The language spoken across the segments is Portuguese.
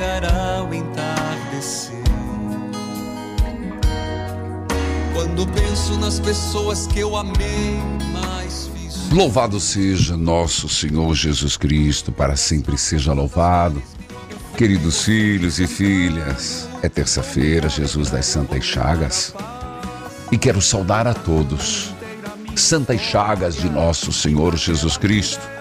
Chegará o entardecer. Quando penso nas pessoas que eu amei, mais fiz. Louvado seja nosso Senhor Jesus Cristo, para sempre seja louvado. Queridos filhos e filhas, é terça-feira, Jesus das Santas Chagas, e quero saudar a todos, Santas Chagas de nosso Senhor Jesus Cristo.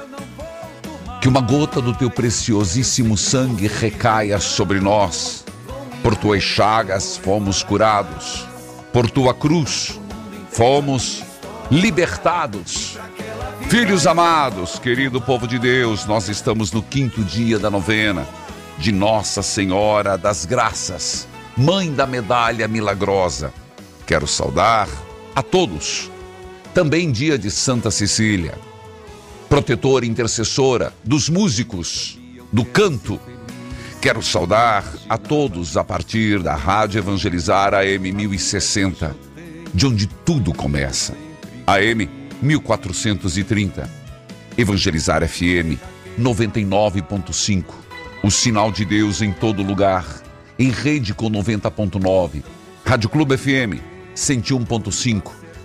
Que uma gota do teu preciosíssimo sangue recaia sobre nós. Por tuas chagas fomos curados, por tua cruz fomos libertados. Filhos amados, querido povo de Deus, nós estamos no quinto dia da novena de Nossa Senhora das Graças, Mãe da Medalha Milagrosa. Quero saudar a todos. Também dia de Santa Cecília, protetora intercessora dos músicos, do canto. Quero saudar a todos a partir da Rádio Evangelizar AM 1060, de onde tudo começa. AM 1430. Evangelizar FM 99.5. O sinal de Deus em todo lugar. Em rede com 90.9. Rádio Clube FM 101.5.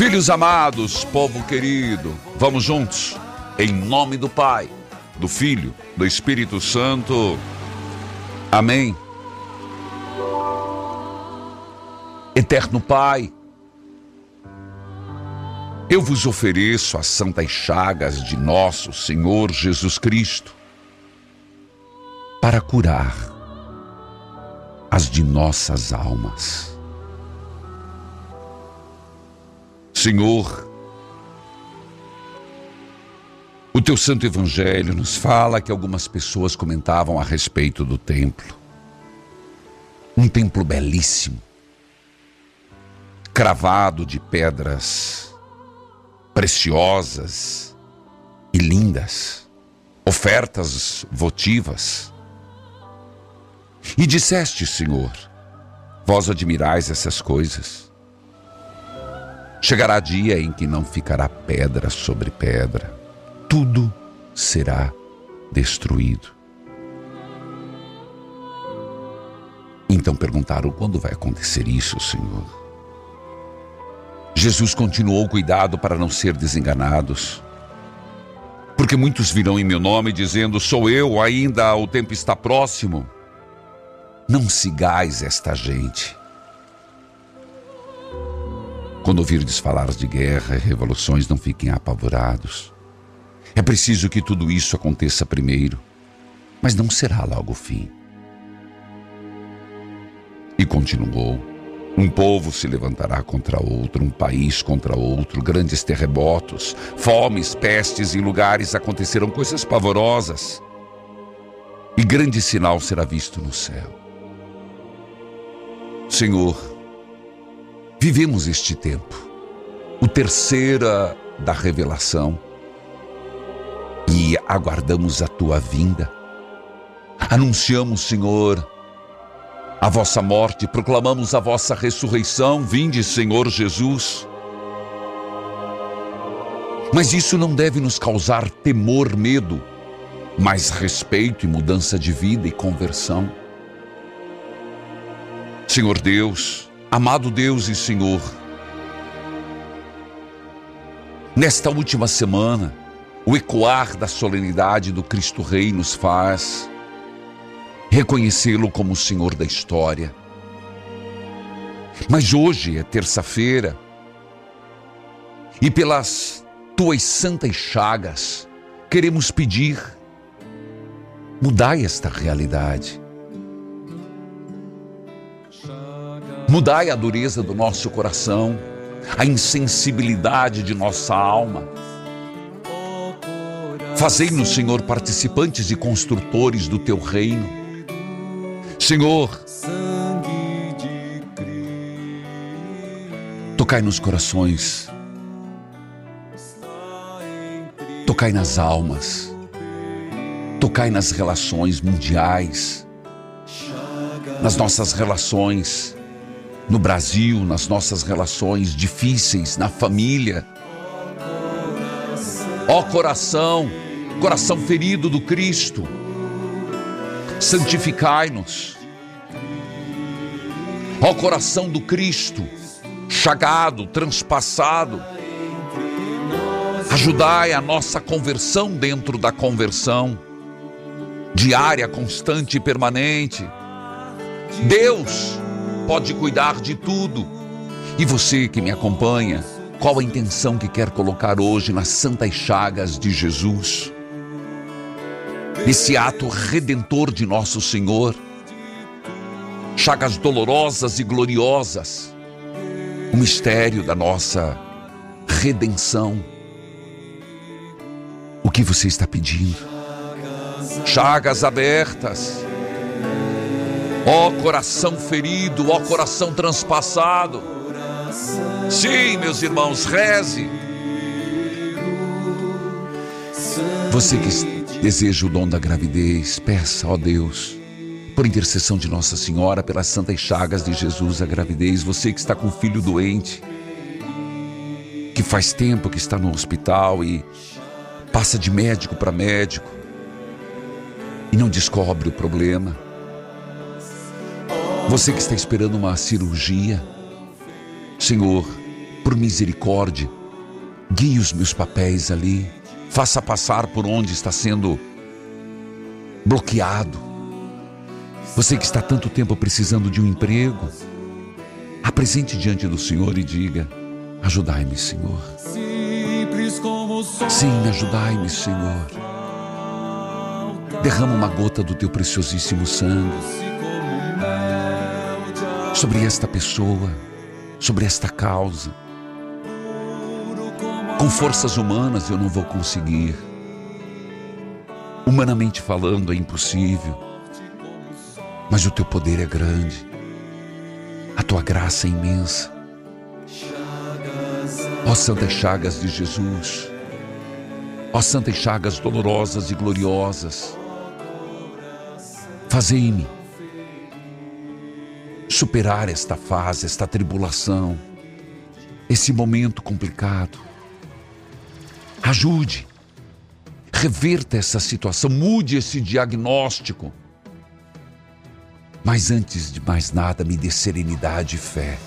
Filhos amados, povo querido, vamos juntos, em nome do Pai, do Filho, do Espírito Santo. Amém. Eterno Pai, eu vos ofereço as santas chagas de nosso Senhor Jesus Cristo para curar as de nossas almas. Senhor, o teu santo evangelho nos fala que algumas pessoas comentavam a respeito do templo. Um templo belíssimo, cravado de pedras preciosas e lindas, ofertas votivas. E disseste, Senhor, vós admirais essas coisas. Chegará dia em que não ficará pedra sobre pedra, tudo será destruído. Então perguntaram quando vai acontecer isso, Senhor. Jesus continuou cuidado para não ser desenganados. Porque muitos virão em meu nome dizendo: Sou eu, ainda o tempo está próximo. Não sigais esta gente. Quando ouvirdes falar de guerra e revoluções, não fiquem apavorados. É preciso que tudo isso aconteça primeiro, mas não será logo o fim. E continuou: Um povo se levantará contra outro, um país contra outro, grandes terremotos, fomes, pestes, em lugares acontecerão coisas pavorosas. E grande sinal será visto no céu. Senhor, vivemos este tempo, o terceira da revelação, e aguardamos a tua vinda. Anunciamos, Senhor, a vossa morte, proclamamos a vossa ressurreição. Vinde, Senhor Jesus. Mas isso não deve nos causar temor, medo, mas respeito e mudança de vida e conversão. Senhor Deus, amado Deus e Senhor, nesta última semana, o ecoar da solenidade do Cristo Rei nos faz reconhecê-lo como o Senhor da história. Mas hoje é terça-feira e pelas tuas santas chagas queremos pedir, mudai esta realidade. Mudai a dureza do nosso coração, a insensibilidade de nossa alma. Fazei-nos, Senhor, participantes e construtores do teu reino. Senhor, tocai nos corações, tocai nas almas, tocai nas relações mundiais, nas nossas relações no Brasil, nas nossas relações difíceis, na família. Ó coração, coração ferido do Cristo, santificai-nos Ó coração do Cristo, chagado, transpassado, ajudai a nossa conversão dentro da conversão, diária, constante e permanente. Deus pode cuidar de tudo. E você que me acompanha, qual a intenção que quer colocar hoje nas santas chagas de Jesus? Esse ato redentor de nosso Senhor chagas dolorosas e gloriosas, o mistério da nossa redenção. O que você está pedindo? Chagas abertas, ó coração ferido, ó coração transpassado. Sim, meus irmãos, reze. Você que deseja o dom da gravidez, peça, ó Deus por intercessão de Nossa Senhora, pelas santas chagas de Jesus, a gravidez, você que está com um filho doente, que faz tempo que está no hospital e passa de médico para médico e não descobre o problema. Você que está esperando uma cirurgia, Senhor, por misericórdia, guie os meus papéis ali, faça passar por onde está sendo bloqueado você que está tanto tempo precisando de um emprego, apresente diante do Senhor e diga: Ajudai-me, Senhor. Sim, ajudai-me, Senhor. Derrama uma gota do teu preciosíssimo sangue sobre esta pessoa, sobre esta causa. Com forças humanas eu não vou conseguir. Humanamente falando, é impossível mas o teu poder é grande, a tua graça é imensa. Ó Santas Chagas de Jesus, ó Santas Chagas dolorosas e gloriosas, fazei-me superar esta fase, esta tribulação, esse momento complicado. Ajude, reverta essa situação, mude esse diagnóstico mas antes de mais nada, me dê serenidade e fé.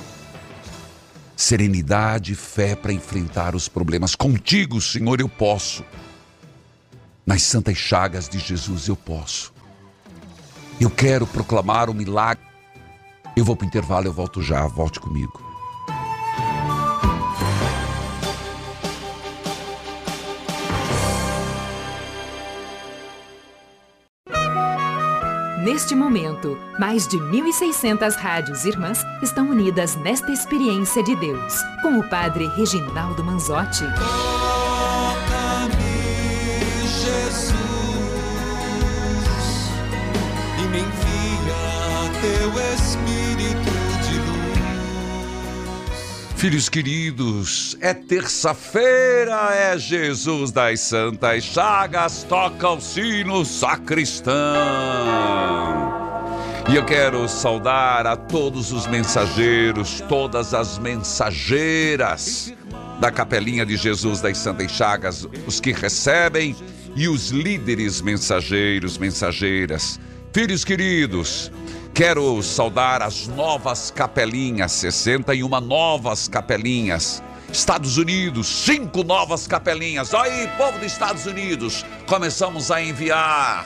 Serenidade e fé para enfrentar os problemas. Contigo, Senhor, eu posso. Nas santas chagas de Jesus eu posso. Eu quero proclamar o milagre. Eu vou para o intervalo, eu volto já. Volte comigo. Neste momento, mais de 1.600 rádios irmãs estão unidas nesta experiência de Deus, com o Padre Reginaldo Manzotti. Filhos queridos, é terça-feira, é Jesus das Santas Chagas, toca o sino sacristão. E eu quero saudar a todos os mensageiros, todas as mensageiras da Capelinha de Jesus das Santas Chagas, os que recebem e os líderes mensageiros, mensageiras. Filhos queridos, quero saudar as novas capelinhas, 61 novas capelinhas. Estados Unidos, cinco novas capelinhas. Aí, povo dos Estados Unidos, começamos a enviar.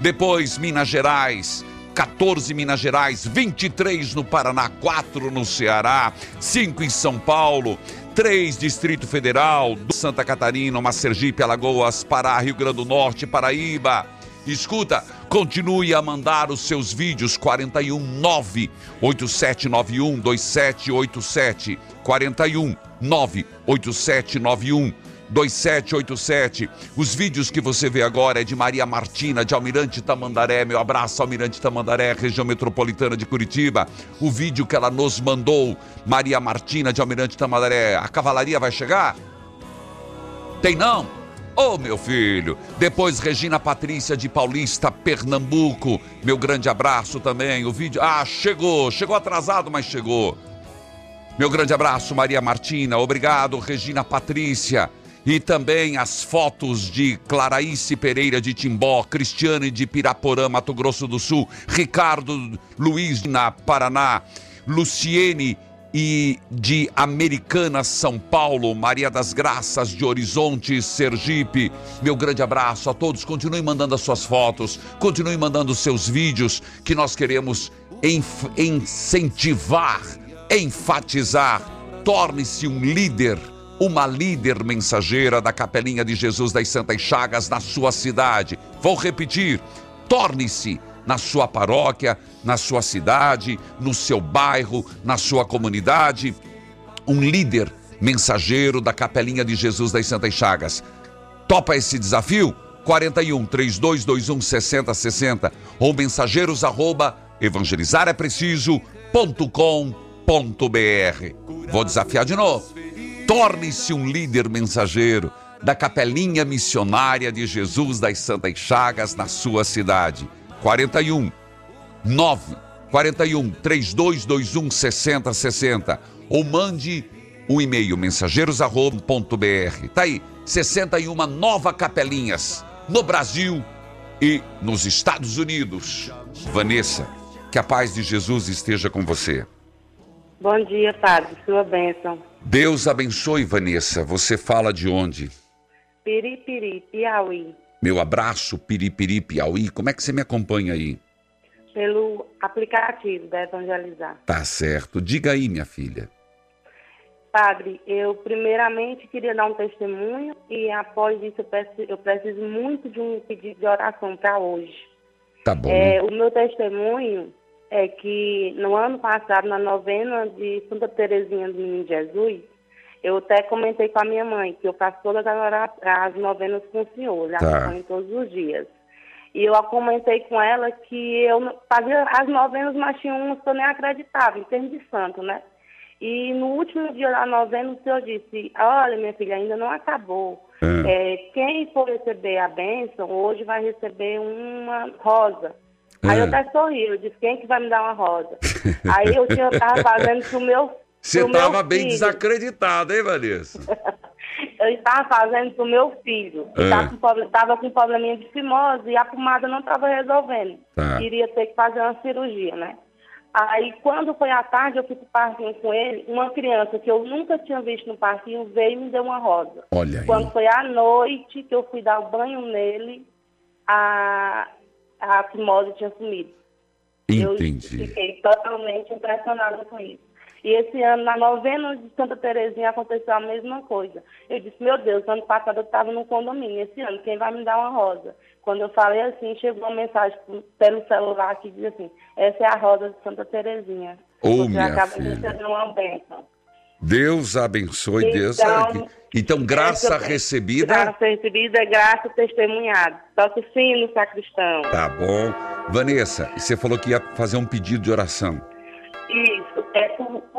Depois, Minas Gerais, 14 Minas Gerais, 23 no Paraná, 4 no Ceará, 5 em São Paulo, 3 Distrito Federal, Santa Catarina, uma Sergipe, Alagoas, Pará, Rio Grande do Norte, Paraíba. Escuta, continue a mandar os seus vídeos 419 8791 2787 41 98791 2787. Os vídeos que você vê agora é de Maria Martina, de Almirante Tamandaré. Meu abraço, Almirante Tamandaré, região metropolitana de Curitiba. O vídeo que ela nos mandou, Maria Martina, de Almirante Tamandaré. A cavalaria vai chegar? Tem não? Ô oh, meu filho, depois Regina Patrícia de Paulista, Pernambuco. Meu grande abraço também. O vídeo. Ah, chegou, chegou atrasado, mas chegou. Meu grande abraço, Maria Martina. Obrigado, Regina Patrícia. E também as fotos de Claraíce Pereira de Timbó, Cristiane de Piraporã, Mato Grosso do Sul, Ricardo Luiz na Paraná, Luciene e de Americana, São Paulo, Maria das Graças de Horizonte, Sergipe. Meu grande abraço a todos. Continue mandando as suas fotos, continue mandando os seus vídeos, que nós queremos incentivar, enfatizar. Torne-se um líder uma líder mensageira da Capelinha de Jesus das Santas Chagas na sua cidade. Vou repetir: torne-se na sua paróquia, na sua cidade, no seu bairro, na sua comunidade, um líder mensageiro da Capelinha de Jesus das Santas Chagas. Topa esse desafio? 41 3221 6060 ou mensageiros arroba evangelizarepreciso.com.br. Vou desafiar de novo. Torne-se um líder mensageiro da Capelinha Missionária de Jesus das Santas Chagas na sua cidade. 41 9 41 3221 6060 ou mande um e-mail mensageiros@br. Tá aí, 61 nova capelinhas no Brasil e nos Estados Unidos. Vanessa, que a paz de Jesus esteja com você. Bom dia, Padre. Sua bênção. Deus abençoe, Vanessa. Você fala de onde? Piripiri, Piauí. Meu abraço, Piripiri, Piauí. Como é que você me acompanha aí? Pelo aplicativo da Evangelizar. Tá certo. Diga aí, minha filha. Padre, eu primeiramente queria dar um testemunho e após isso eu preciso, eu preciso muito de um pedido de oração para hoje. Tá bom. É, o meu testemunho é que no ano passado, na novena de Santa Terezinha do Menino Jesus, eu até comentei com a minha mãe que eu faço todas as novenas com o senhor, já tá. todos os dias. E eu comentei com ela que eu fazia as novenas, mas tinha umas que eu nem acreditava, em termos de santo, né? E no último dia da novena, o senhor disse: Olha, minha filha, ainda não acabou. É. É, quem for receber a bênção, hoje vai receber uma rosa. Aí eu é. até sorri, eu disse, quem que vai me dar uma rosa? Aí eu, tinha, eu tava fazendo pro meu Você estava bem desacreditada, hein, Vanessa? eu estava fazendo pro meu filho. Estava é. com, com probleminha de fimose e a pomada não estava resolvendo. Tá. Iria ter que fazer uma cirurgia, né? Aí, quando foi à tarde, eu fui pro parquinho com ele. Uma criança que eu nunca tinha visto no parquinho veio e me deu uma rosa. Olha aí. Quando foi à noite que eu fui dar o banho nele, a, a fimose tinha sumido. Entendi. Eu fiquei totalmente impressionada com isso. E esse ano, na novena de Santa Terezinha, aconteceu a mesma coisa. Eu disse, meu Deus, ano passado eu estava num condomínio, esse ano, quem vai me dar uma rosa? Quando eu falei assim, chegou uma mensagem pelo celular que diz assim, essa é a rosa de Santa Terezinha. Ô, Você acaba filha. de receber uma bênção. Deus abençoe, Deus. Então, Então, graça essa- recebida. Graça recebida, graça testemunhada. Toque o sino, sacristão. Tá bom. Vanessa, você falou que ia fazer um pedido de oração. Isso, é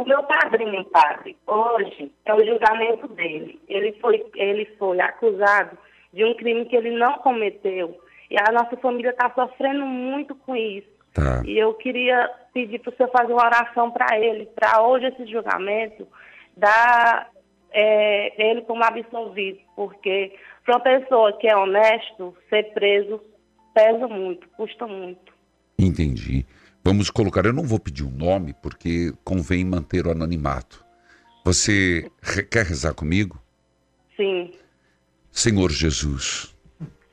meu padrinho, padre. Hoje é o julgamento dele. Ele foi, ele foi acusado de um crime que ele não cometeu. E a nossa família está sofrendo muito com isso. Tá. E eu queria pedir para você fazer uma oração para ele, para hoje esse julgamento, dar é, ele como absolvido, porque para uma pessoa que é honesto, ser preso pesa muito, custa muito. Entendi. Vamos colocar, eu não vou pedir o nome porque convém manter o anonimato. Você quer rezar comigo? Sim, Senhor Jesus,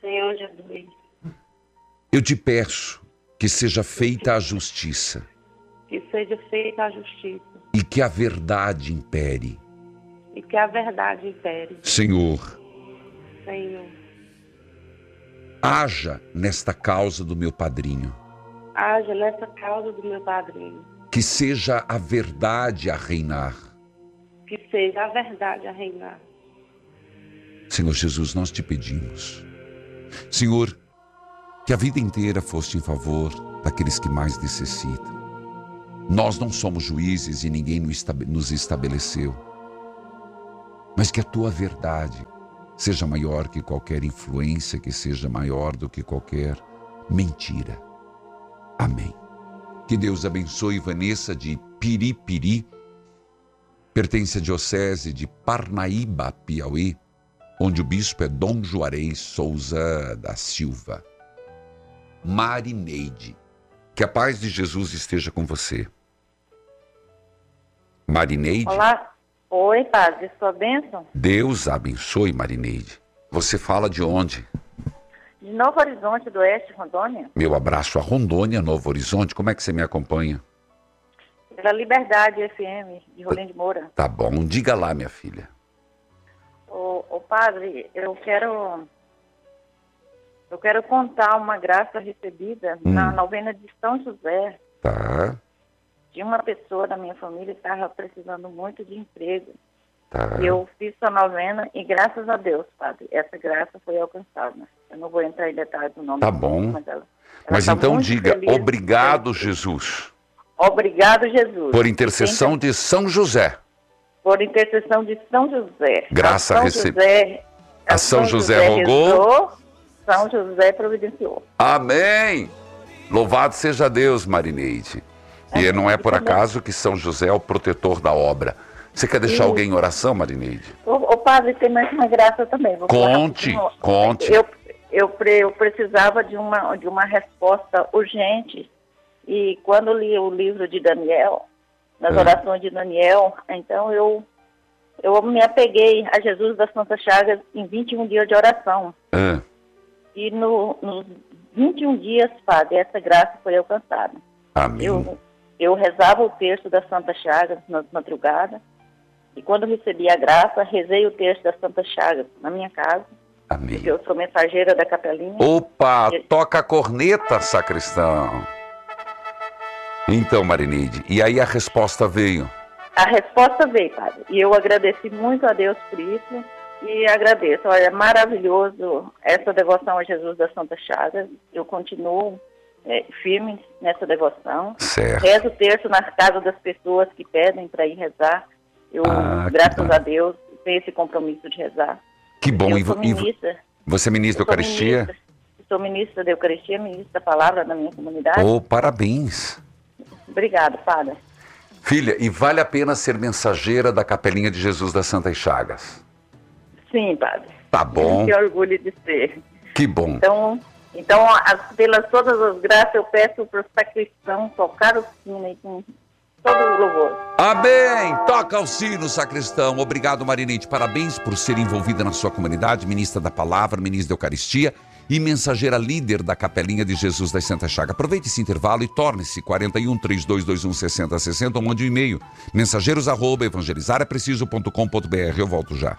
Senhor Jesus, eu te peço que seja feita a justiça que seja feita a justiça e que a verdade impere. e que a verdade impere, Senhor, Senhor. haja nesta causa do meu padrinho, Haja nessa causa do meu padrinho, que seja a verdade a reinar. que seja a verdade a reinar. Senhor Jesus, nós te pedimos. Senhor, que a vida inteira foste em favor daqueles que mais necessitam. Nós não somos juízes e ninguém nos estabe- nos estabeleceu. Mas que a tua verdade seja maior que qualquer influência, que seja maior do que qualquer mentira. Amém. Que Deus abençoe Vanessa de Piripiri, pertence à diocese de Parnaíba, Piauí, onde o bispo é Dom Juarez Souza da Silva. Marineide, que a paz de Jesus esteja com você. Marineide, Olá. Oi, padre. Sua bênção? Deus abençoe Marineide. Você fala de onde? De Novo Horizonte do Oeste, Rondônia. Meu abraço a Rondônia, Novo Horizonte. Como é que você me acompanha? Pela Liberdade FM, de Rolim de Moura. Tá bom, diga lá, minha filha. Ô, ô, padre, eu quero... Eu quero contar uma graça recebida na Hum. novena de São José, Tá, de uma pessoa da minha família que estava precisando muito de emprego. tá. Eu fiz a novena e graças a Deus, padre, essa graça foi alcançada. Eu não vou entrar em detalhes do nome Tá bom. Mas, ela, ela Mas tá então diga, obrigado, Jesus, Obrigado, Jesus. por intercessão de São José. por intercessão de São José. Graça a São José, A São José rogou. rezou, São José providenciou. Amém! Louvado seja Deus, Marineide. E não é por acaso que São José é o protetor da obra. Você quer deixar Isso. alguém em oração, Marineide? O, o padre tem mais uma graça também. vou Conte, conte. Eu, eu, pre- eu precisava de uma, de uma resposta urgente. E quando li o livro de Daniel, nas É. orações de Daniel, então eu, eu me apeguei a Jesus das Santas Chagas em 21 dias de oração. Ah, E no, nos 21 dias, padre, essa graça foi alcançada. amém. Eu, eu rezava o texto da Santa Chagas na madrugada. E quando recebi a graça, rezei o texto da Santa Chagas na minha casa. Amém. Eu sou mensageira da capelinha. Opa, toca a corneta, sacristão. Então, Marineide, e aí a resposta veio. A resposta veio, padre. E eu agradeci muito a Deus por isso. E agradeço. Olha, é maravilhoso essa devoção a Jesus da Santa Chagas. Eu continuo eh, firme nessa devoção. Certo. Rezo o terço nas casas das pessoas que pedem para ir rezar. Eu, Ah, graças a Deus, tenho esse compromisso de rezar. Que bom. eu E, sou ministra. você é ministro da Eucaristia? ministra- Sou ministra da Eucaristia, ministra da Palavra da minha comunidade. Oh, parabéns. Obrigado, padre. Filha, e vale a pena ser mensageira da Capelinha de Jesus das Santas Chagas? Sim, padre. Tá bom, Que orgulho de ser. que bom. Então, então as- pelas todas as graças, eu peço para o sacristão tocar o sino aí com todo o louvor. Amém! Toca o sino, sacristão. Obrigado, Marinete. Parabéns por ser envolvida na sua comunidade, ministra da palavra, ministra da Eucaristia. e mensageira líder da Capelinha de Jesus das Santa Chaga. Aproveite esse intervalo e torne-se 41 3221 6060 ou mande um e-mail mensageiros arroba evangelizarapreciso.com.br. Eu volto já.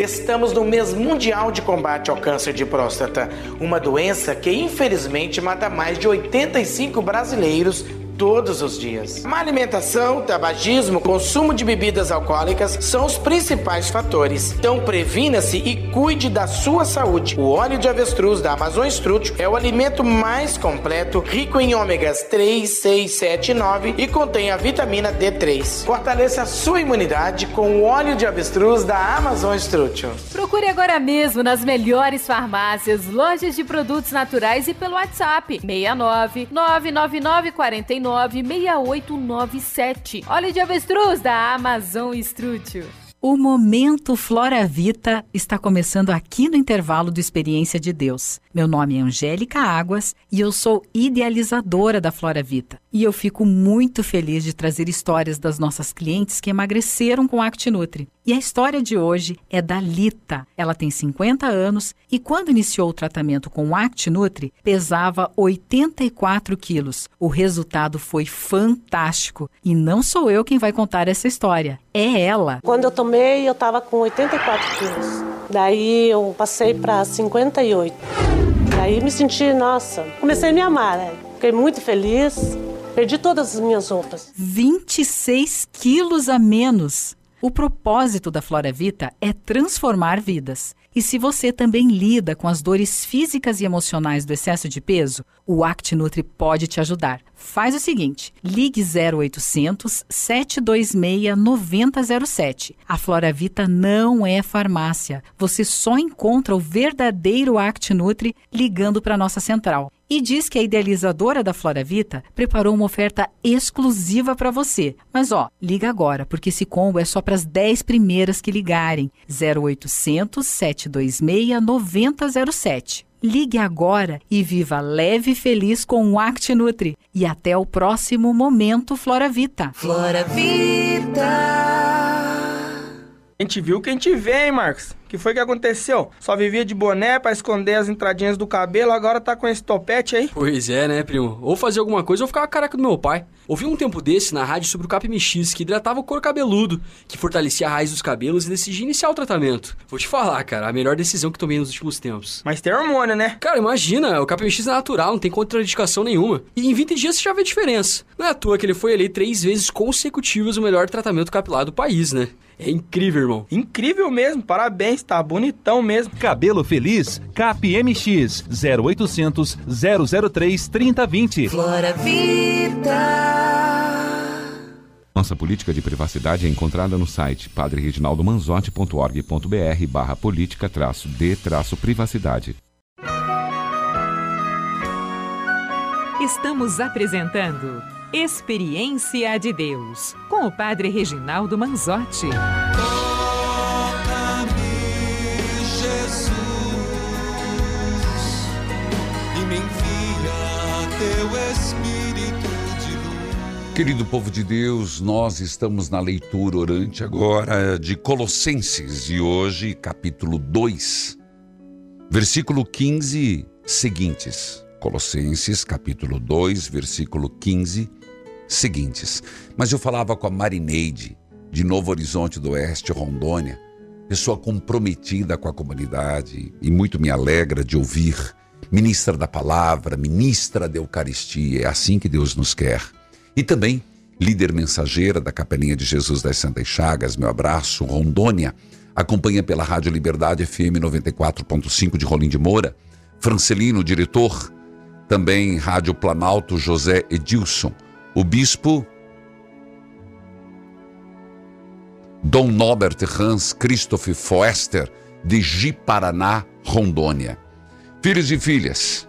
Estamos no mês mundial de combate ao câncer de próstata, uma doença que infelizmente mata mais de 85 brasileiros todos os dias. Má alimentação, tabagismo, consumo de bebidas alcoólicas são os principais fatores. Então previna-se e cuide da sua saúde. O óleo de avestruz da Amazon Strútil é o alimento mais completo, rico em ômegas 3, 6, 7 e 9 e contém a vitamina D3. Fortaleça a sua imunidade com o óleo de avestruz da Amazon Strútil. Procure agora mesmo nas melhores farmácias, lojas de produtos naturais e pelo WhatsApp 69 999 49 96897. Óleo de avestruz da Amazon Estrútil. O Momento Flora Vita está começando aqui no intervalo do Experiência de Deus. Meu nome é Angélica Águas e eu sou idealizadora da Flora Vita. E eu fico muito feliz de trazer histórias das nossas clientes que emagreceram com ActiNutri. E a história de hoje é da Lita. Ela tem 50 anos e quando iniciou o tratamento com o ActiNutri, pesava 84 quilos. O resultado foi fantástico. E não sou eu quem vai contar essa história, é ela. Quando eu tomei, eu estava com 84 quilos. Daí eu passei para 58. Daí me senti, nossa, comecei a me amar, né? Fiquei muito feliz. Perdi todas as minhas roupas. 26 quilos a menos. O propósito da Flora Vita é transformar vidas. E se você também lida com as dores físicas e emocionais do excesso de peso, o ActiNutri pode te ajudar. Faz o seguinte: ligue 0800 726 9007. A Flora Vita não é farmácia. Você só encontra o verdadeiro ActiNutri ligando para nossa central e diz que a idealizadora da Flora Vita preparou uma oferta exclusiva para você. Mas ó, liga agora, porque esse combo é só para as 10 primeiras que ligarem. 0800 726 9007. Ligue agora e viva leve e feliz com o ActiNutri. E até o próximo momento Flora Vita. Flora Vida. A gente viu que a gente vê, hein, Marcos? Que foi que aconteceu? Só vivia de boné para esconder as entradinhas do cabelo, agora tá com esse topete aí? Pois é, né, primo? Ou fazer alguma coisa ou ficar a careca do meu pai. Ouvi um tempo desse na rádio sobre o CapMX, que hidratava o couro cabeludo, que fortalecia a raiz dos cabelos e decidia iniciar o tratamento. Vou te falar, cara, a melhor decisão que tomei nos últimos tempos. Mas tem hormônio, né? Cara, imagina, o CapMX é natural, não tem contraindicação nenhuma. E em 20 dias você já vê a diferença. Não é à toa que ele foi eleito três vezes consecutivas o melhor tratamento capilar do país, né? É incrível, irmão. Incrível mesmo, parabéns, tá bonitão mesmo. Cabelo Feliz, CapMX, 0800 003 3020. Flora Vida. Nossa política de privacidade é encontrada no site padrereginaldomanzotti.org.br barra política traço de traço privacidade. Estamos apresentando Experiência de Deus com o Padre Reginaldo Manzotti. Querido povo de Deus, nós estamos na leitura orante agora de Colossenses e hoje capítulo 2, versículo 15 seguintes. Colossenses capítulo 2, versículo 15 seguintes. Mas eu falava com a Marineide, de Novo Horizonte do Oeste, Rondônia, pessoa comprometida com a comunidade e muito me alegra de ouvir. Ministra da palavra, ministra da Eucaristia, é assim que Deus nos quer. E também líder mensageira da Capelinha de Jesus das Santas Chagas, meu abraço, Rondônia, acompanha pela Rádio Liberdade FM 94.5 de Rolim de Moura, Francelino, diretor, também Rádio Planalto José Edilson, o bispo Dom Norbert Hans Christoph Foester, de Ji-Paraná, Rondônia. Filhos e filhas,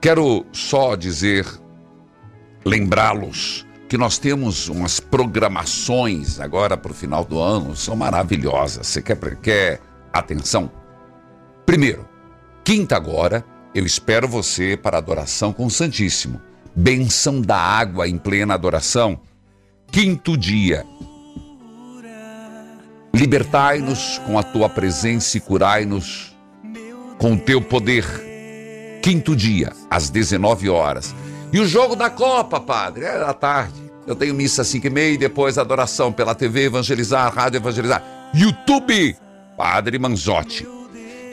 quero só dizer, lembrá-los que nós temos umas programações agora para o final do ano, são maravilhosas. Você quer, quer atenção? Primeiro, quinta agora, eu espero você para adoração com o Santíssimo. Benção da água em plena adoração quinto dia. Libertai-nos com a tua presença e curai-nos com o teu poder. Quinto dia, às 19 horas. E o jogo da Copa, padre, é à tarde. Eu tenho missa às 5 e meia e depois adoração pela TV Evangelizar, Rádio Evangelizar. YouTube, Padre Manzotti.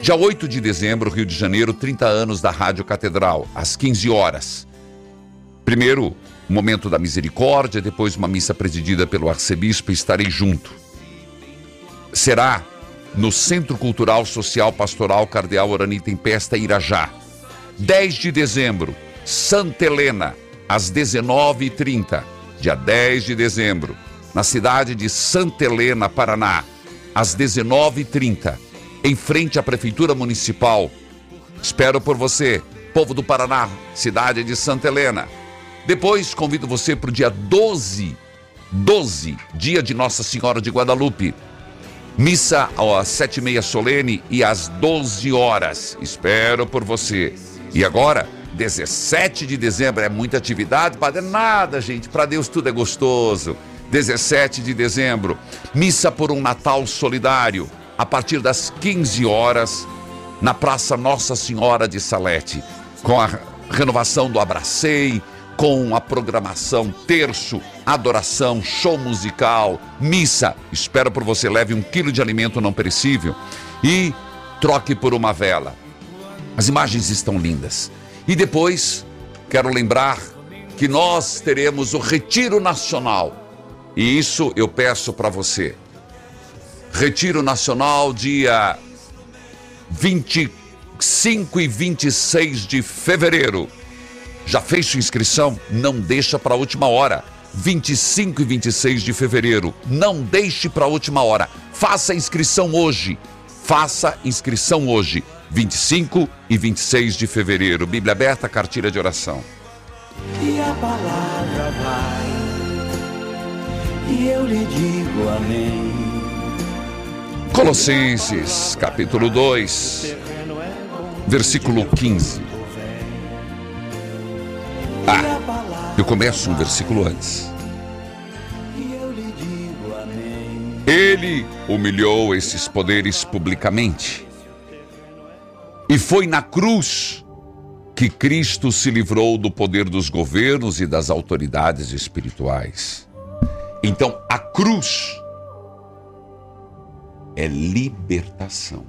Dia 8 de dezembro, Rio de Janeiro, 30 anos da Rádio Catedral, às 15 horas. Primeiro, momento da misericórdia, depois uma missa presidida pelo arcebispo, estarei junto. Será no Centro Cultural Social Pastoral Cardeal Orani Tempesta, Irajá. 10 de dezembro, Santa Helena, às 19h30. Dia 10 de dezembro, na cidade de Santa Helena, Paraná, às 19h30, em frente à Prefeitura Municipal. Espero por você, povo do Paraná, cidade de Santa Helena. Depois convido você para o dia 12, 12, dia de Nossa Senhora de Guadalupe. Missa às sete e meia solene e às 12 horas. Espero por você. E agora, 17 de dezembro é muita atividade, padre? Nada, gente. Para Deus tudo é gostoso. 17 de dezembro, missa por um Natal solidário, a partir das 15 horas, na Praça Nossa Senhora de Salete, com a renovação do Abracei, com a programação terço, adoração, show musical, missa. Espero por você, leve um quilo de alimento não perecível e troque por uma vela. As imagens estão lindas. E depois, quero lembrar que nós teremos o Retiro Nacional. E isso eu peço para você. Retiro Nacional, dia 25 e 26 de fevereiro. Já fez sua inscrição? Não deixa para a última hora. 25 e 26 de fevereiro. Não deixe para a última hora. Faça a inscrição hoje. Faça inscrição hoje. 25 e 26 de fevereiro. Bíblia aberta, cartilha de oração. E a palavra vai, e eu lhe digo amém. Colossenses, capítulo 2, versículo 15. Ah, eu começo um versículo antes. Ele humilhou esses poderes publicamente e foi na cruz que Cristo se livrou do poder dos governos e das autoridades espirituais. Então, a cruz é libertação.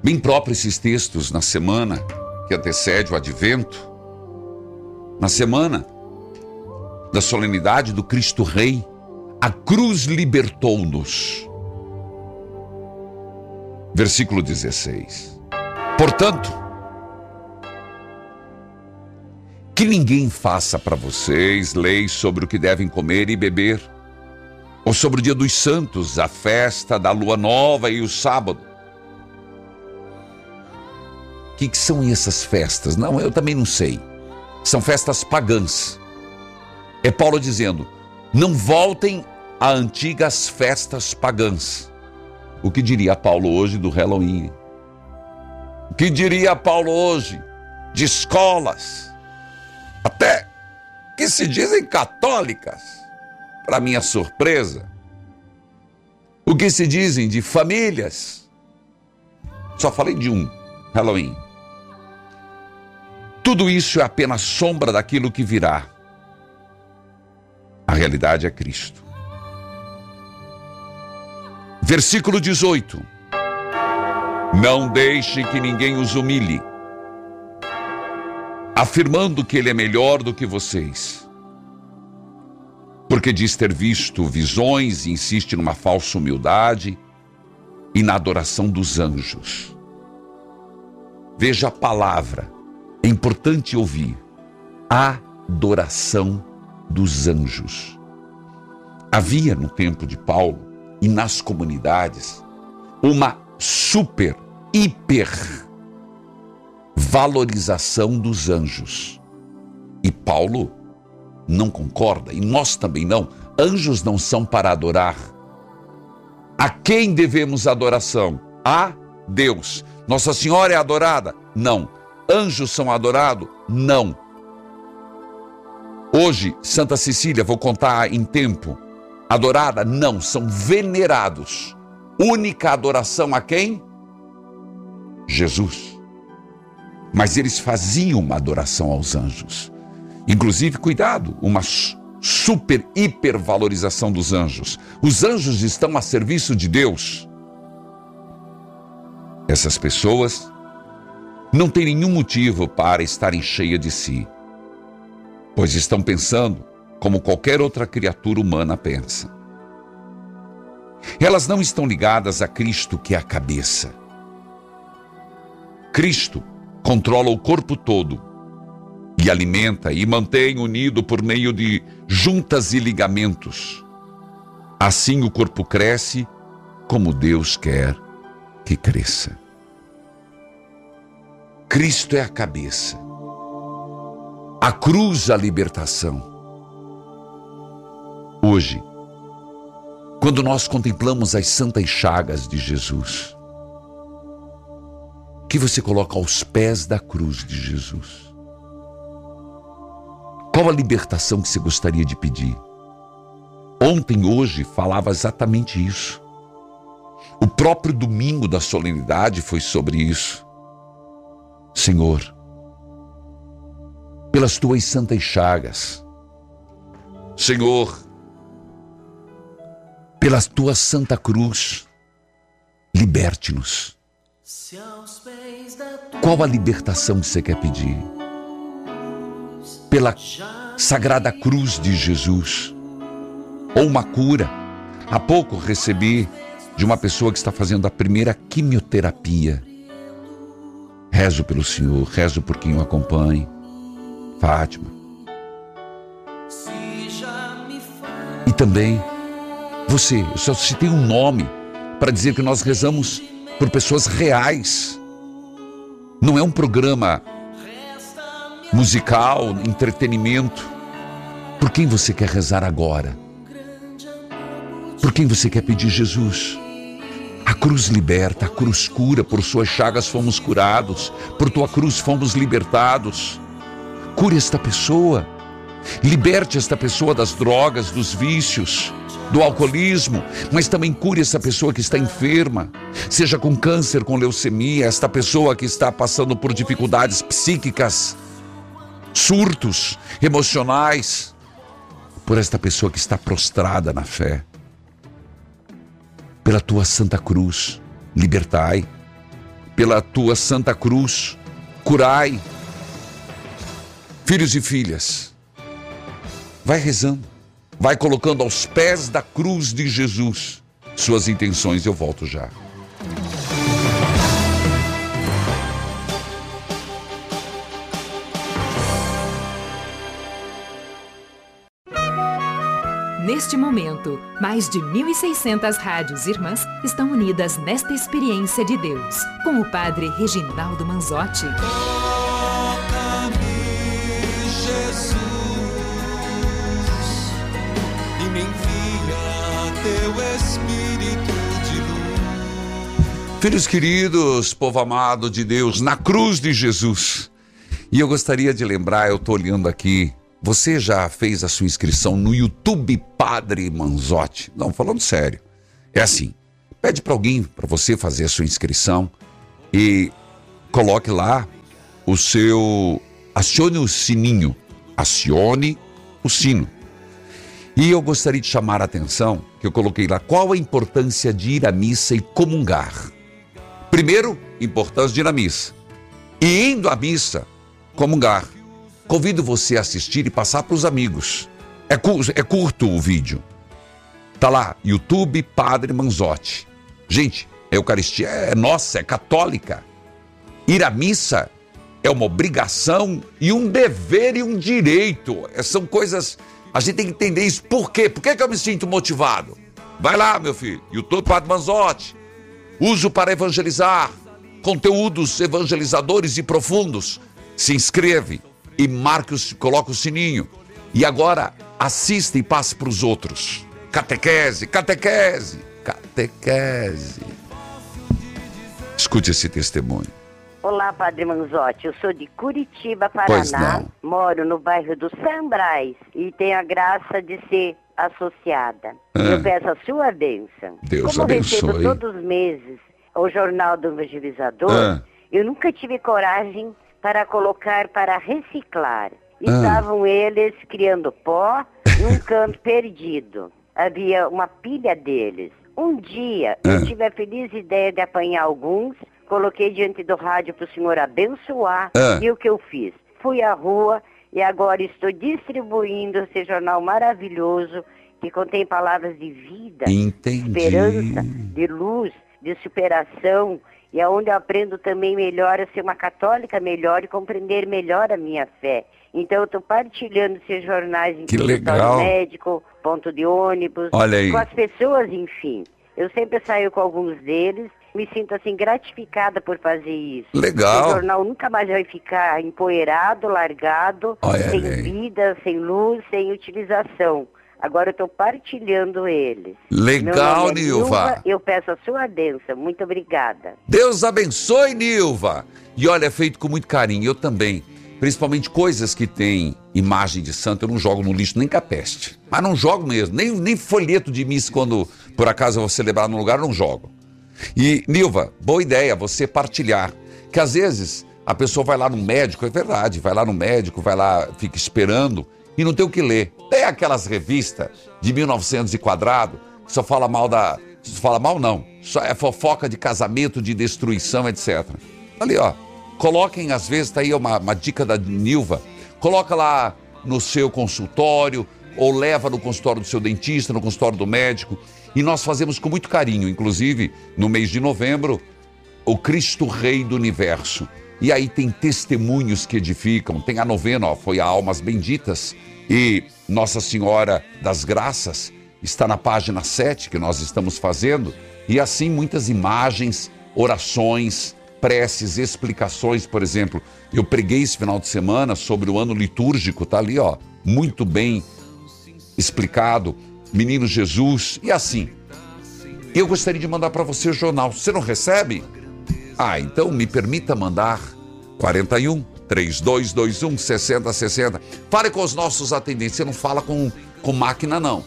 Bem próprio esses textos na semana que antecede o advento, na semana da solenidade do Cristo Rei, a cruz libertou-nos versículo 16. Portanto, que ninguém faça para vocês leis sobre o que devem comer e beber, ou sobre o dia dos santos, a festa da lua nova e o sábado. O que, que são essas festas? Não, eu também não sei. São festas pagãs. É Paulo dizendo: não voltem a antigas festas pagãs. O que diria Paulo hoje do Halloween? O que diria Paulo hoje de escolas, até que se dizem católicas, para minha surpresa? O que se dizem de famílias? Só falei de um, Halloween. Tudo isso é apenas sombra daquilo que virá. A realidade é Cristo. Versículo 18: Não deixe que ninguém os humilhe, afirmando que ele é melhor do que vocês. Porque diz ter visto visões e insiste numa falsa humildade e na adoração dos anjos. Veja a palavra, é importante ouvir. Adoração dos anjos. Havia no tempo de Paulo e nas comunidades uma super, hiper valorização dos anjos. E Paulo não concorda, e nós também não. Anjos não são para adorar. A quem devemos adoração? A Deus. Nossa Senhora é adorada? Não. Anjos são adorados? Não. Hoje, Santa Cecília, vou contar em tempo. Adorada? Não, são venerados. Única adoração a quem? Jesus. Mas eles faziam uma adoração aos anjos. Inclusive, cuidado, uma super hipervalorização dos anjos. Os anjos estão a serviço de Deus. Essas pessoas não têm nenhum motivo para estarem cheias de si, pois estão pensando como qualquer outra criatura humana pensa. Elas não estão ligadas a Cristo, que é a cabeça. Cristo controla o corpo todo e alimenta e mantém unido por meio de juntas e ligamentos. Assim o corpo cresce como Deus quer que cresça. Cristo é a cabeça, a cruz a libertação. Hoje, quando nós contemplamos as santas chagas de Jesus, que você coloca aos pés da cruz de Jesus. Qual a libertação que você gostaria de pedir? Ontem, hoje, falava exatamente isso. O próprio domingo da solenidade foi sobre isso. Senhor, pelas tuas santas chagas, Senhor, pela tua santa cruz, liberte-nos. Qual a libertação que você quer pedir? Pela sagrada cruz de Jesus, ou uma cura. Há pouco recebi de uma pessoa que está fazendo a primeira quimioterapia. Rezo pelo Senhor, rezo por quem o acompanhe. Fátima. E também você, eu só citei um nome para dizer que nós rezamos por pessoas reais. Não é um programa musical, entretenimento. Por quem você quer rezar agora? Por quem você quer pedir Jesus? A cruz liberta, a cruz cura, por suas chagas fomos curados, por tua cruz fomos libertados. Cure esta pessoa, liberte esta pessoa das drogas, dos vícios, do alcoolismo, mas também cure essa pessoa que está enferma, seja com câncer, com leucemia, esta pessoa que está passando por dificuldades psíquicas, surtos emocionais, por esta pessoa que está prostrada na fé. Pela tua santa cruz, libertai. Pela tua santa cruz, curai. Filhos e filhas, vai rezando vai colocando aos pés da cruz de Jesus suas intenções. Eu volto já. Neste momento, mais de 1.600 rádios irmãs estão unidas nesta experiência de Deus, com o Padre Reginaldo Manzotti. Filhos queridos, povo amado de Deus, na cruz de Jesus. E eu gostaria de lembrar, eu estou olhando aqui, você já fez a sua inscrição no YouTube Padre Manzotti? Não, falando sério. É assim, pede para alguém para você fazer a sua inscrição e coloque lá o seu acione o sininho, acione o sino e eu gostaria de chamar a atenção, que eu coloquei lá, qual a importância de ir à missa e comungar. Primeiro, importância de ir à missa. E indo à missa, comungar. Convido você a assistir e passar para os amigos. É, é curto o vídeo. Tá lá, YouTube Padre Manzotti. Gente, a Eucaristia é nossa, é católica. Ir à missa é uma obrigação e um dever e um direito. É, são coisas a gente tem que entender isso. Por quê? Por que, que eu me sinto motivado? Vai lá, meu filho. YouTube Padre Manzotti. Uso para evangelizar. Conteúdos evangelizadores e profundos. Se inscreve e marque, o, coloca o sininho. E agora assista e passe para os outros. Catequese, catequese, catequese. Escute esse testemunho. Olá, Padre Manzotti. Eu sou de Curitiba, Pois Paraná. não. Moro no bairro do Sambrais e tenho a graça de ser associada. Ah. Eu peço a sua bênção. Deus Como recebo abençoe. todos os meses o Jornal do Evangelizador, Ah. eu nunca tive coragem para colocar para reciclar. Ah. Estavam eles criando pó num canto perdido. Havia uma pilha deles. Um dia Ah. eu tive a feliz ideia de apanhar alguns, coloquei diante do rádio para o senhor abençoar. Ah. E o que eu fiz? Fui à rua e agora estou distribuindo esse jornal maravilhoso que contém palavras de vida, Entendi. esperança, de luz, de superação e é onde eu aprendo também melhor a ser uma católica melhor e compreender melhor a minha fé. Então eu estou partilhando esses jornais em Que legal. médico, ponto de ônibus, com as pessoas, enfim. Eu sempre saio com alguns deles, me sinto assim gratificada por fazer isso. Legal. O jornal nunca mais vai ficar empoeirado, largado, Olha sem aí. vida, sem luz, sem utilização. Agora eu estou partilhando eles. Legal, é Nilva. Eu peço a sua bênção. Muito obrigada. Deus abençoe, Nilva. E olha, é feito com muito carinho, eu também. Principalmente coisas que têm imagem de santo, eu não jogo no lixo nem capeste. Mas não jogo mesmo, nem, nem folheto de missa quando por acaso eu vou celebrar num lugar, eu não jogo. E, Nilva, boa ideia você partilhar. Que às vezes a pessoa vai lá no médico, é verdade, vai lá no médico, vai lá, fica esperando e não tem o que ler. Tem aquelas revistas de 1900 e quadrado que só fala mal da. Fala mal, não. Só é fofoca de casamento, de destruição, etc. Ali, ó. Coloquem, às vezes, tá aí uma, uma dica da Nilva. Coloca lá no seu consultório, ou leva no consultório do seu dentista, no consultório do médico. E nós fazemos com muito carinho, inclusive no mês de novembro, o Cristo Rei do Universo. E aí tem testemunhos que edificam, tem a novena, ó, foi a Almas Benditas. E Nossa Senhora das Graças está na página 7 que nós estamos fazendo. E assim muitas imagens, orações, preces, explicações, por exemplo. Eu preguei esse final de semana sobre o ano litúrgico, tá ali, ó, muito bem explicado. Menino Jesus e assim. Eu gostaria de mandar para você o jornal. Você não recebe? Ah, então me permita mandar 41 3221 6060. Fale com os nossos atendentes. Você não fala com, com máquina, não.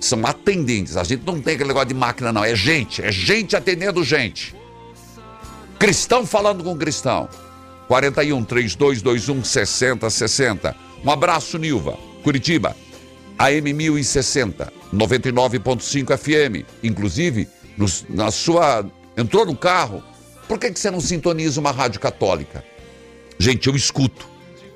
São atendentes. A gente não tem aquele negócio de máquina, não. É gente. É gente atendendo gente. Cristão falando com cristão. 41 3221 6060. Um abraço, Nilva. Curitiba. AM 1060, 99.5 FM. Inclusive, nos- na sua. Entrou no carro. Por que, que você não sintoniza uma rádio católica? Gente, eu escuto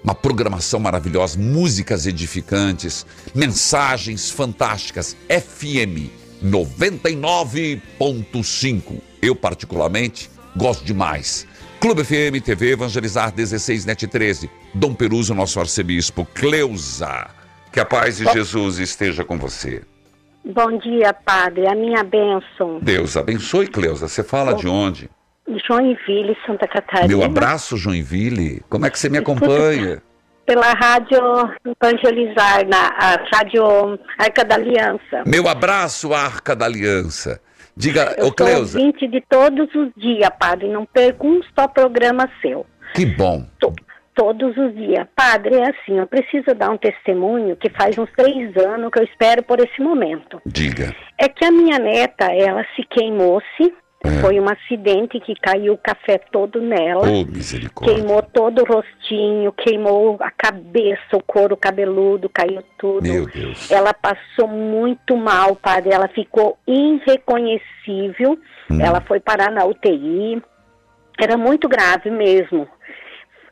uma programação maravilhosa, músicas edificantes, mensagens fantásticas. FM 99.5. Eu, particularmente, gosto demais. Clube FM, TV Evangelizar 16 Net 13. Dom Peruso, nosso arcebispo. Cleusa. Que a paz de Jesus esteja com você. Bom dia, padre. A minha bênção. Deus abençoe, Cleusa. Você fala de onde? Joinville, Santa Catarina. Meu abraço, Joinville. Como é que você me acompanha? Pela Rádio Evangelizar, na a Rádio Arca da Aliança. Meu abraço, Arca da Aliança. Diga, Eu ô Cleusa, ouvinte de todos os dias, padre. Não perco um só programa seu. que bom. Todos os dias. Padre, é assim, eu preciso dar um testemunho que faz uns três anos que eu espero por esse momento. Diga. É que a minha neta, ela se queimou-se. Foi um acidente que caiu o café todo nela. Ô, misericórdia. Queimou todo o rostinho, queimou a cabeça, o couro cabeludo, caiu tudo. Meu Deus. Ela passou muito mal, padre. Ela ficou irreconhecível. Hum. Ela foi parar na UTI. Era muito grave mesmo.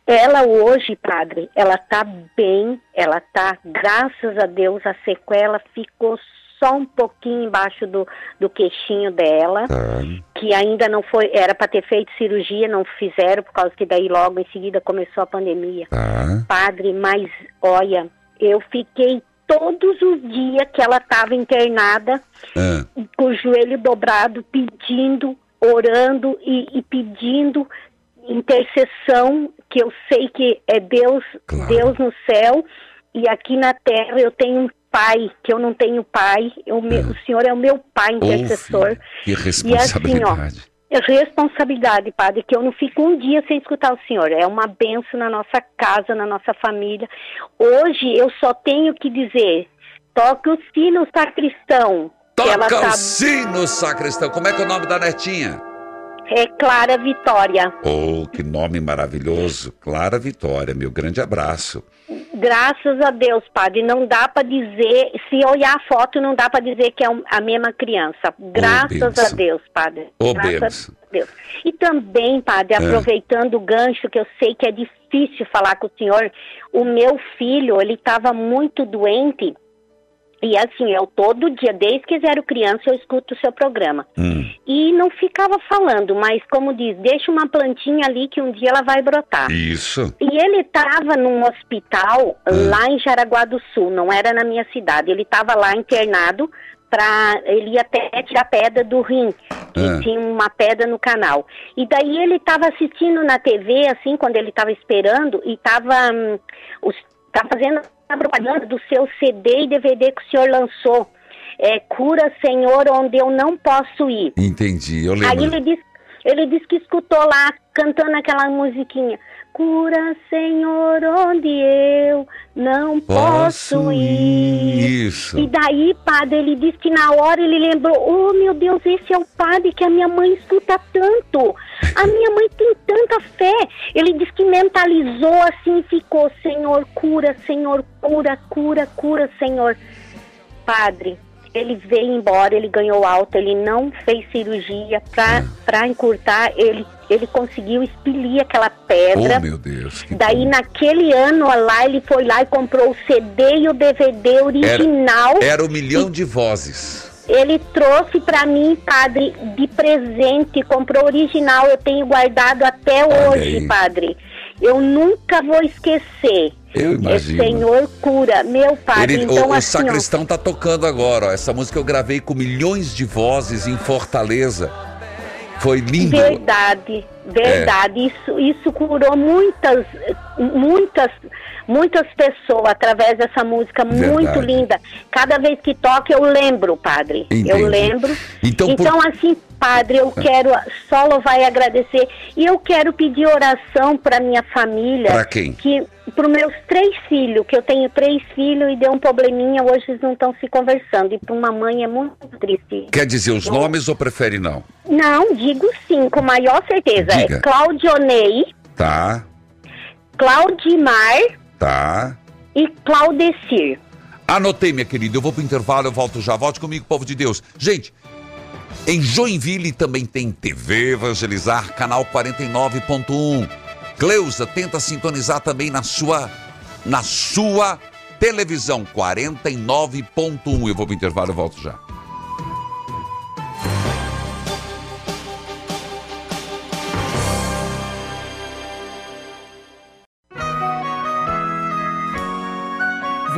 Ela hoje, padre, ela tá bem, ela tá, graças a Deus, a sequela ficou só um pouquinho embaixo do, do queixinho dela, Tá. que ainda não foi, era para ter feito cirurgia, não fizeram, por causa que daí logo em seguida começou a pandemia. Tá. Padre, mas olha, eu fiquei todos os dias que ela estava internada Ah, com o joelho dobrado, pedindo, orando e, e pedindo intercessão, que eu sei que é Deus, Deus no céu, e aqui na terra eu tenho um pai, que eu não tenho pai, eu, me- o Senhor é o meu pai intercessor. filha, que E assim, ó, responsabilidade. É responsabilidade, padre, que eu não fico um dia sem escutar o senhor. É uma benção na nossa casa, na nossa família. Hoje eu só tenho que dizer: toque o sino sacristão. Toca tá- o sino, sacristão. Como é que é o nome da netinha? É Clara Vitória. Oh, que nome maravilhoso. Clara Vitória, meu grande abraço. Graças a Deus, padre. Não dá para dizer, se olhar a foto, não dá para dizer que é a mesma criança. Graças a bênção. Deus, padre. Ô, Graças a Deus. E também, padre, É. aproveitando o gancho, que eu sei que é difícil falar com o senhor, o meu filho, ele estava muito doente. E assim, eu todo dia, desde que eu era criança, eu escuto o seu programa. Hum. E não ficava falando, mas como diz, deixa uma plantinha ali que um dia ela vai brotar. Isso. E ele estava num hospital Hum. lá em Jaraguá do Sul, não era na minha cidade. Ele estava lá internado para ele ia até tirar pedra do rim, que Ah. tinha uma pedra no canal. E daí ele estava assistindo na TV, assim, quando ele estava esperando, e estava tá fazendo a propaganda do seu CD e DVD que o senhor lançou. É, Cura, Senhor, onde eu não posso ir. Entendi, eu Aí lembro. ele disse, ele disse que escutou lá cantando aquela musiquinha. Cura, Senhor, onde eu não posso, Posso ir. Isso. E daí, padre, ele disse que na hora ele lembrou: Oh, meu Deus, esse é o padre que a minha mãe escuta tanto. A minha mãe tem tanta fé. Ele disse que mentalizou assim e ficou: Senhor, cura, Senhor, cura, cura, cura, Senhor. Padre, ele veio embora, ele ganhou alta, ele não fez cirurgia para encurtar, ele, ele conseguiu expelir aquela pedra. Oh, meu Deus. Daí naquele ano lá ele foi lá e comprou o CD e o DVD original. Era, era um milhão de vozes. Ele trouxe para mim, padre, de presente, comprou original, eu tenho guardado até hoje, aí. padre. Eu nunca vou esquecer. Eu imagino. Senhor cura, meu padre. Ele- então o, o assim, ó, sacristão tá tocando agora, ó. Essa música eu gravei com milhões de vozes em Fortaleza. Foi lindo. Verdade, verdade. Isso, isso curou muitas, muitas, muitas pessoas através dessa música muito Verdade. linda. Cada vez que toca eu lembro, padre. Entendi. Eu lembro. Então, por- assim, padre, eu quero só louvar e agradecer. E eu quero pedir oração para minha família. Pra quem? Que para os meus três filhos, que eu tenho três filhos e deu um probleminha, hoje eles não estão se conversando. E para uma mãe é muito triste. Quer dizer os nomes ou prefere não? Não, digo sim, com maior certeza. Diga. É Claudionei, Tá, Claudimar tá. e Claudecir. Anotei, minha querida. Eu vou pro intervalo, eu volto já. Volte comigo, povo de Deus. Gente, em Joinville também tem TV Evangelizar, canal 49.1. Cleusa tenta sintonizar também na sua na sua televisão 49.1. Eu vou pro intervalo, eu volto já.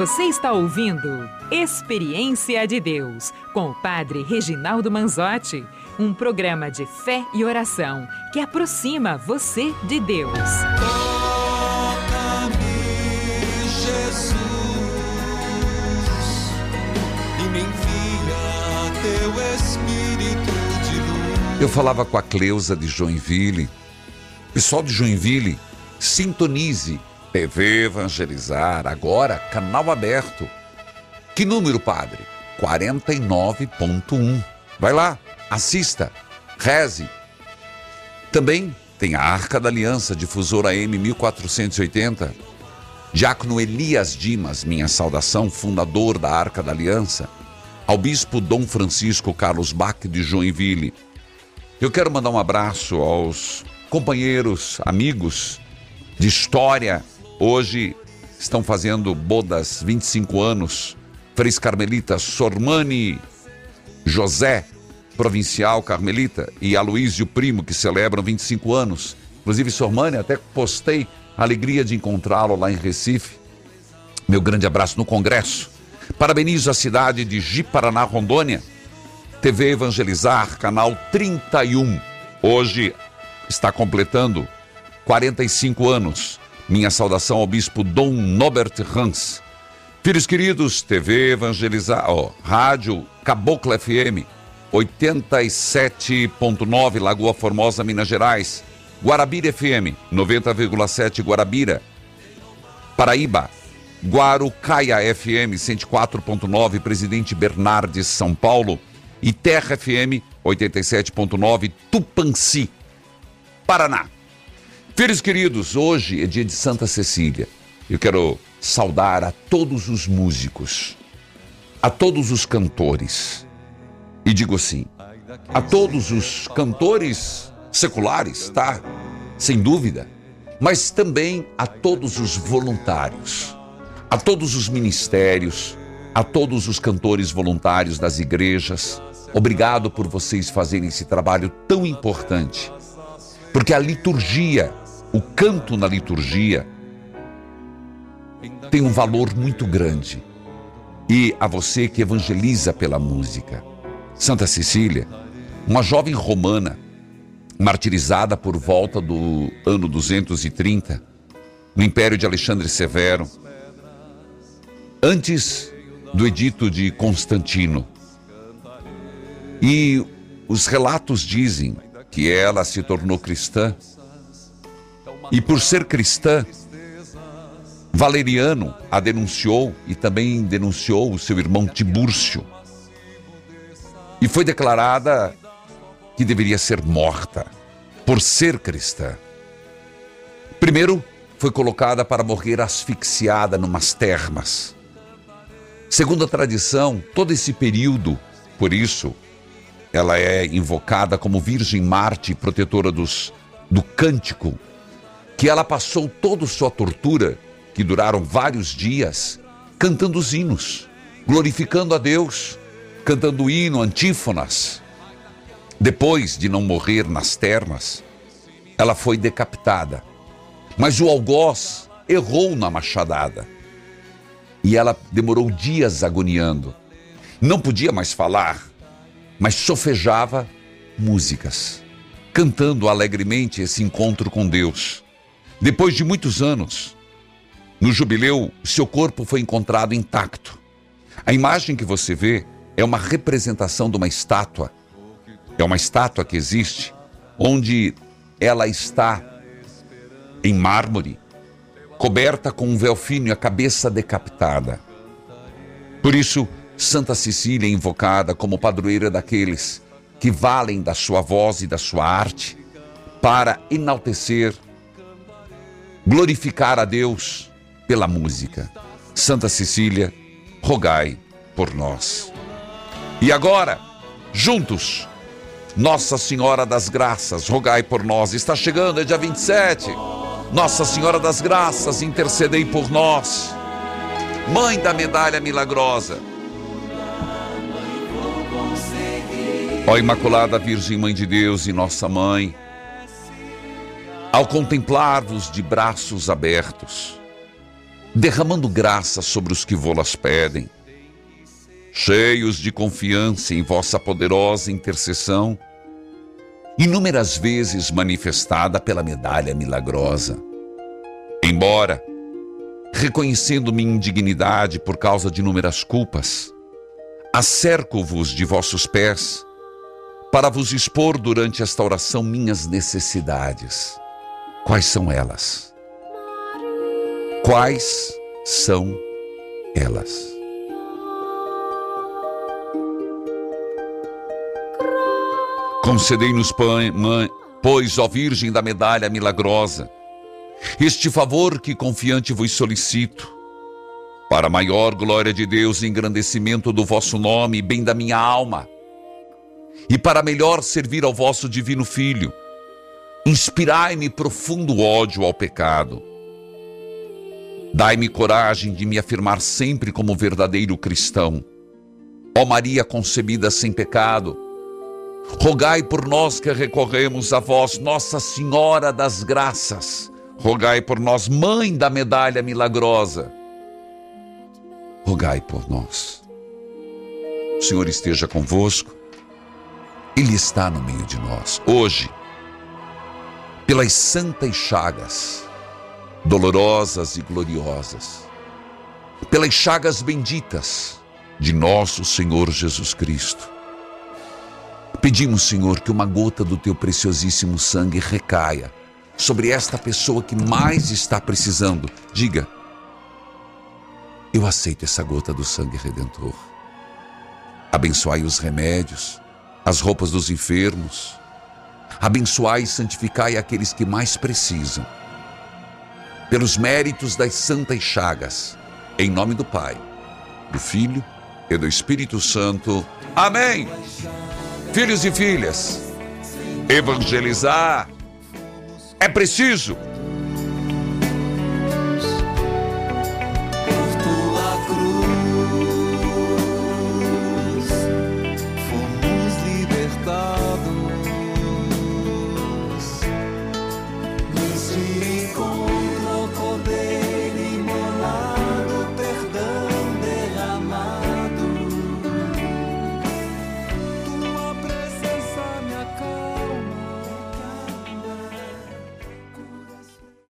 Você está ouvindo Experiência de Deus com o Padre Reginaldo Manzotti, um programa de fé e oração que aproxima você de Deus. Jesus, e me envia teu Espírito de luz. Eu falava com a Cleusa de Joinville. Pessoal de Joinville, sintonize TV Evangelizar, agora canal aberto. Que número, padre? 49.1. Vai lá, assista, reze. Também tem a Arca da Aliança, difusora M 1480. Diácono Elias Dimas, minha saudação, fundador da Arca da Aliança. Ao bispo Dom Francisco Carlos Bach de Joinville. Eu quero mandar um abraço aos companheiros, amigos de história. Hoje estão fazendo bodas 25 anos. Frei Carmelita Sormani José, provincial Carmelita, e Aloísio Primo, que celebram 25 anos. Inclusive, Sormani, até postei a alegria de encontrá-lo lá em Recife. Meu grande abraço no Congresso. Parabenizo a cidade de Ji-Paraná, Rondônia. TV Evangelizar, canal 31. Hoje está completando 45 anos. Minha saudação ao bispo Dom Norbert Hans. Filhos queridos, TV Evangelizar, ó, Rádio Cabocla FM 87.9 Lagoa Formosa, Minas Gerais. Guarabira FM 90,7 Guarabira. Paraíba. Guarucaia FM 104.9 Presidente Bernardes, São Paulo. E Terra FM 87.9 Tupanci, Paraná. Filhos queridos, hoje é dia de Santa Cecília. Eu quero saudar a todos os músicos, a todos os cantores. E digo assim, a todos os cantores seculares, tá? Sem dúvida. Mas também a todos os voluntários, a todos os ministérios, a todos os cantores voluntários das igrejas. Obrigado por vocês fazerem esse trabalho tão importante. Porque a liturgia, o canto na liturgia, tem um valor muito grande. E a você que evangeliza pela música. Santa Cecília, uma jovem romana, martirizada por volta do ano 230, no Império de Alexandre Severo, antes do Edito de Constantino. E os relatos dizem que ela se tornou cristã. E por ser cristã, Valeriano a denunciou e também denunciou o seu irmão Tibúrcio. E foi declarada que deveria ser morta por ser cristã. Primeiro, foi colocada para morrer asfixiada numas termas. Segundo a tradição, todo esse período, por isso, ela é invocada como Virgem Marte, protetora dos, do cântico, que ela passou toda sua tortura, que duraram vários dias, cantando os hinos, glorificando a Deus, cantando hino, antífonas. Depois de não morrer nas termas, ela foi decapitada. Mas o algoz errou na machadada. E ela demorou dias agoniando. Não podia mais falar, mas sofejava músicas, cantando alegremente esse encontro com Deus. Depois de muitos anos, no jubileu, seu corpo foi encontrado intacto. A imagem que você vê é uma representação de uma estátua. É uma estátua que existe, onde ela está em mármore, coberta com um véu fino e a cabeça decapitada. Por isso, Santa Cecília é invocada como padroeira daqueles que valem da sua voz e da sua arte para enaltecer, glorificar a Deus pela música. Santa Cecília, rogai por nós. E agora, juntos, Nossa Senhora das Graças, rogai por nós. Está chegando, é dia 27. Nossa Senhora das Graças, intercedei por nós. Mãe da medalha milagrosa. Ó Imaculada Virgem Mãe de Deus e Nossa Mãe, ao contemplar-vos de braços abertos, derramando graça sobre os que vô-las pedem, cheios de confiança em vossa poderosa intercessão, inúmeras vezes manifestada pela medalha milagrosa. Embora, reconhecendo minha indignidade por causa de inúmeras culpas, acerco-vos de vossos pés para vos expor durante esta oração minhas necessidades. Quais são elas? Quais são elas? Concedei-nos, pois, ó Virgem da medalha milagrosa, este favor que confiante vos solicito, para maior glória de Deus e engrandecimento do vosso nome e bem da minha alma, e para melhor servir ao vosso divino Filho, inspirai-me profundo ódio ao pecado. Dai-me coragem de me afirmar sempre como verdadeiro cristão. Ó Maria concebida sem pecado, Rogai por nós que recorremos a vós, Nossa Senhora das Graças. Rogai por nós, Mãe da Medalha Milagrosa. Rogai por nós. O Senhor esteja convosco. Ele está no meio de nós. Hoje, pelas santas chagas, dolorosas e gloriosas, pelas chagas benditas de nosso Senhor Jesus Cristo Pedimos, Senhor, que uma gota do teu preciosíssimo sangue recaia sobre esta pessoa que mais está precisando. Diga, eu aceito essa gota do sangue redentor. Abençoai os remédios, as roupas dos enfermos. Abençoai e santificai aqueles que mais precisam. Pelos méritos das santas chagas, em nome do Pai, do Filho e do Espírito Santo. Amém. Filhos e filhas, evangelizar é preciso